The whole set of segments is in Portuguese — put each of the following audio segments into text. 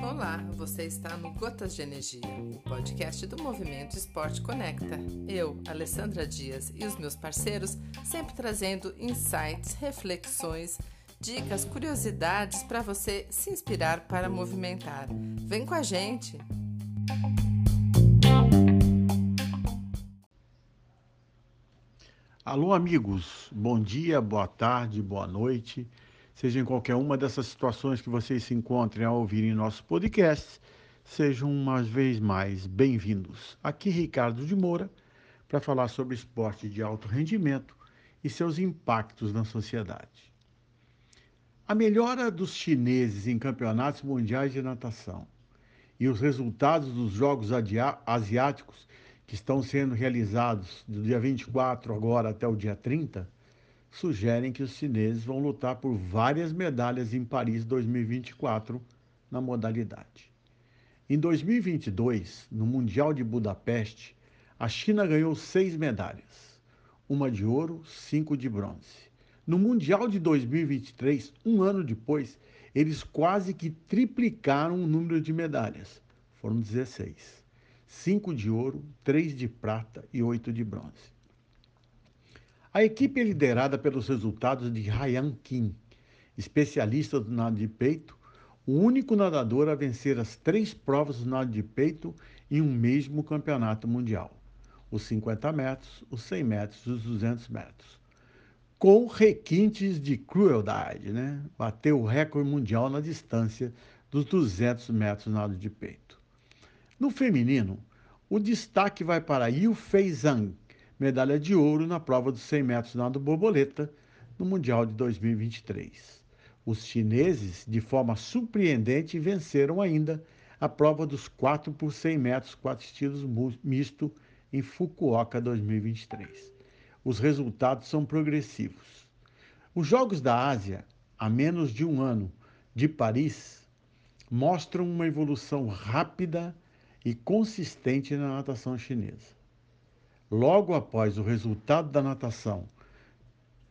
Olá, você está no Gotas de Energia, o podcast do Movimento Esporte Conecta. Eu, Alessandra Dias e os meus parceiros sempre trazendo insights, reflexões, dicas, curiosidades para você se inspirar para movimentar. Vem com a gente! Alô, amigos, bom dia, boa tarde, boa noite. Seja em qualquer uma dessas situações que vocês se encontrem ao ouvirem nosso podcast, sejam uma vez mais bem-vindos. Aqui Ricardo de Moura para falar sobre esporte de alto rendimento e seus impactos na sociedade. A melhora dos chineses em campeonatos mundiais de natação e os resultados dos Jogos Asiáticos que estão sendo realizados do dia 24 agora até o dia 30, sugerem que os chineses vão lutar por várias medalhas em Paris 2024 na modalidade. Em 2022, no Mundial de Budapeste, a China ganhou seis medalhas, uma de ouro, cinco de bronze. No Mundial de 2023, um ano depois, eles quase que triplicaram o número de medalhas, foram 16 cinco de ouro, três de prata e oito de bronze. A equipe é liderada pelos resultados de Ryan Kim, especialista do nado de peito, o único nadador a vencer as três provas do nado de peito em um mesmo campeonato mundial: os 50 metros, os 100 metros os 200 metros. Com requintes de crueldade, né? Bateu o recorde mundial na distância dos 200 metros nado de peito. No feminino, o destaque vai para Yu Fei Zhang, medalha de ouro na prova dos 100 metros nado borboleta no Mundial de 2023. Os chineses, de forma surpreendente, venceram ainda a prova dos 4 por 100 metros, 4 estilos misto em Fukuoka 2023. Os resultados são progressivos. Os Jogos da Ásia, a menos de um ano de Paris, mostram uma evolução rápida e consistente na natação chinesa. Logo após o resultado da natação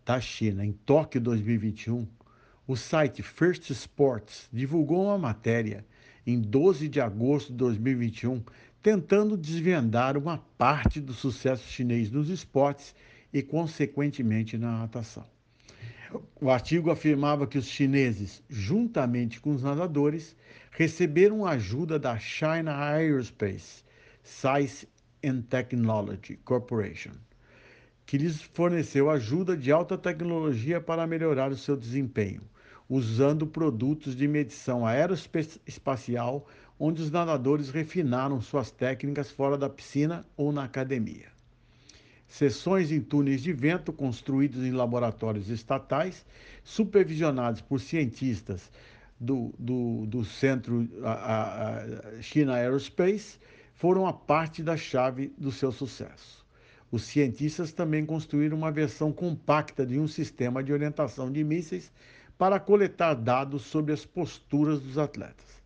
da China em Tóquio 2021, o site First Sports divulgou uma matéria em 12 de agosto de 2021 tentando desvendar uma parte do sucesso chinês nos esportes e, consequentemente, na natação. O artigo afirmava que os chineses, juntamente com os nadadores, receberam ajuda da China Aerospace Science and Technology Corporation, que lhes forneceu ajuda de alta tecnologia para melhorar o seu desempenho, usando produtos de medição aeroespacial, onde os nadadores refinaram suas técnicas fora da piscina ou na academia. Sessões em túneis de vento construídos em laboratórios estatais, supervisionados por cientistas do, do, do centro a, a China Aerospace foram a parte da chave do seu sucesso. Os cientistas também construíram uma versão compacta de um sistema de orientação de mísseis para coletar dados sobre as posturas dos atletas.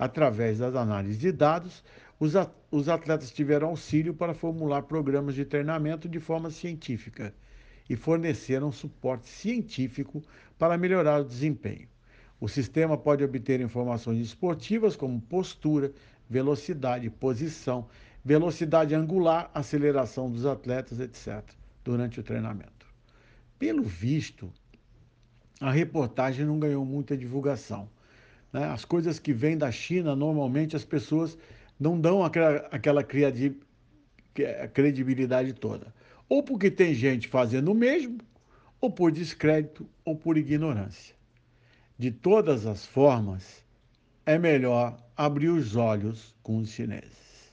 Através das análises de dados, os atletas tiveram auxílio para formular programas de treinamento de forma científica e forneceram suporte científico para melhorar o desempenho. O sistema pode obter informações esportivas como postura, velocidade, posição, velocidade angular, aceleração dos atletas, etc., durante o treinamento. Pelo visto, a reportagem não ganhou muita divulgação. Né? As coisas que vêm da China, normalmente as pessoas não dão aquela, aquela credibilidade toda. Ou porque tem gente fazendo o mesmo, ou por descrédito, ou por ignorância. De todas as formas, é melhor abrir os olhos com os chineses.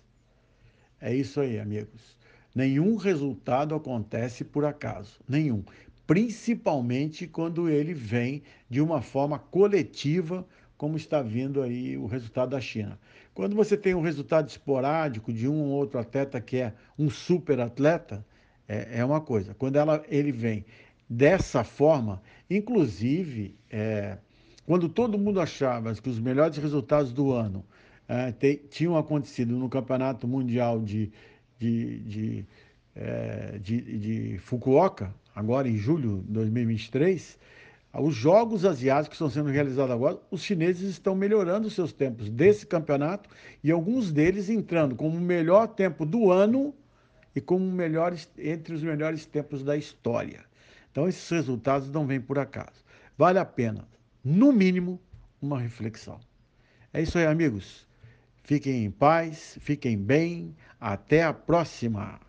É isso aí, amigos. Nenhum resultado acontece por acaso, nenhum. Principalmente quando ele vem de uma forma coletiva, como está vindo aí o resultado da China. Quando você tem um resultado esporádico de um ou outro atleta que é um super atleta, é, é uma coisa. Quando ela, ele vem dessa forma, inclusive, é, quando todo mundo achava que os melhores resultados do ano é, te, tinham acontecido no Campeonato Mundial de, de, de, é, de, de Fukuoka, agora em julho de 2023, Os Jogos Asiáticos que estão sendo realizados agora, os chineses estão melhorando os seus tempos desse campeonato e alguns deles entrando como o melhor tempo do ano e como melhores, entre os melhores tempos da história. Então, esses resultados não vêm por acaso. Vale a pena, no mínimo, uma reflexão. É isso aí, amigos. Fiquem em paz, fiquem bem. Até a próxima!